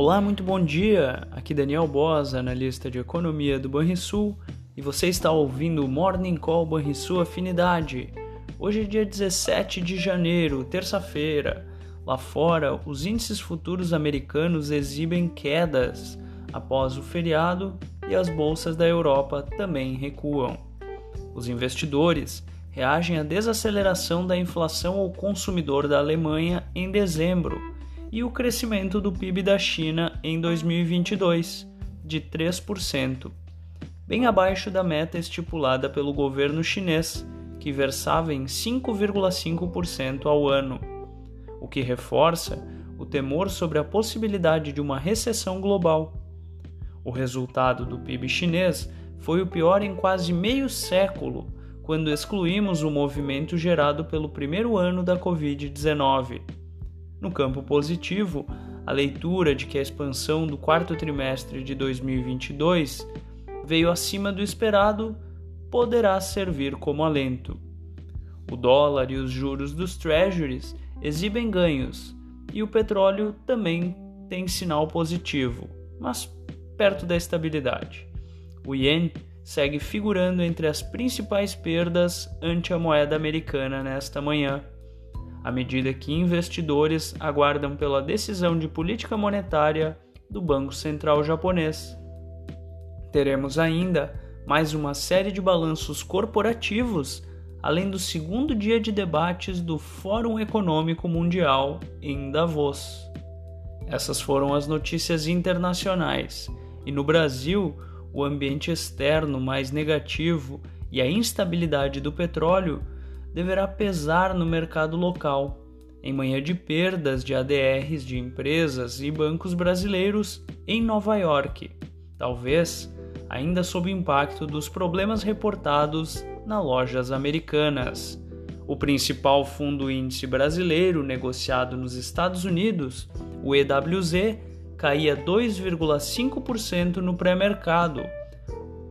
Olá, muito bom dia. Aqui Daniel Bosa, analista de economia do Banrisul, e você está ouvindo o Morning Call Banrisul Afinidade. Hoje é dia 17 de janeiro, terça-feira. Lá fora, os índices futuros americanos exibem quedas após o feriado e as bolsas da Europa também recuam. Os investidores reagem à desaceleração da inflação ao consumidor da Alemanha em dezembro e o crescimento do PIB da China em 2022, de 3%, bem abaixo da meta estipulada pelo governo chinês, que versava em 5,5% ao ano, o que reforça o temor sobre a possibilidade de uma recessão global. O resultado do PIB chinês foi o pior em quase meio século, quando excluímos o movimento gerado pelo primeiro ano da Covid-19. No campo positivo, a leitura de que a expansão do quarto trimestre de 2022 veio acima do esperado poderá servir como alento. O dólar e os juros dos treasuries exibem ganhos e o petróleo também tem sinal positivo, mas perto da estabilidade. O yen segue figurando entre as principais perdas ante a moeda americana nesta manhã à medida que investidores aguardam pela decisão de política monetária do Banco Central japonês. Teremos ainda mais uma série de balanços corporativos, além do segundo dia de debates do Fórum Econômico Mundial em Davos. Essas foram as notícias internacionais, e no Brasil, o ambiente externo mais negativo e a instabilidade do petróleo deverá pesar no mercado local, em manhã de perdas de ADRs de empresas e bancos brasileiros em Nova York, talvez ainda sob impacto dos problemas reportados nas lojas americanas. O principal fundo índice brasileiro negociado nos Estados Unidos, o EWZ, caía 2,5% no pré-mercado.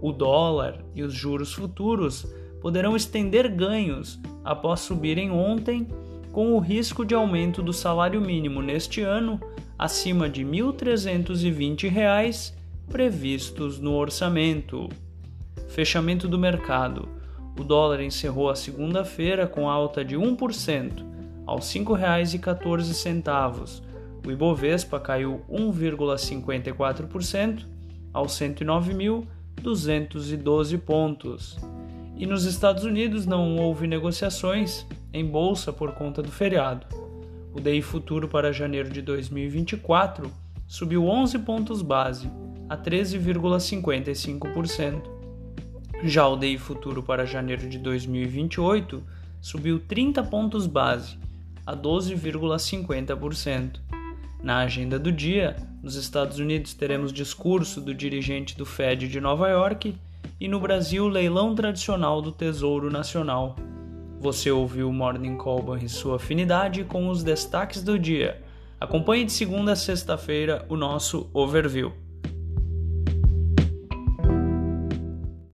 O dólar e os juros futuros poderão estender ganhos após subirem ontem, com o risco de aumento do salário mínimo neste ano acima de R$ 1.320 previstos no orçamento. Fechamento do mercado. O dólar encerrou a segunda-feira com alta de 1%, aos R$ 5,14. O Ibovespa caiu 1,54%, aos 109.212 pontos. E nos Estados Unidos não houve negociações em bolsa por conta do feriado. O DI futuro para janeiro de 2024 subiu 11 pontos base a 13,55%. Já o DI futuro para janeiro de 2028 subiu 30 pontos base a 12,50%. Na agenda do dia, nos Estados Unidos teremos discurso do dirigente do Fed de Nova York e no Brasil leilão tradicional do Tesouro Nacional. Você ouviu Morning Call e sua afinidade com os destaques do dia. Acompanhe de segunda a sexta-feira o nosso overview.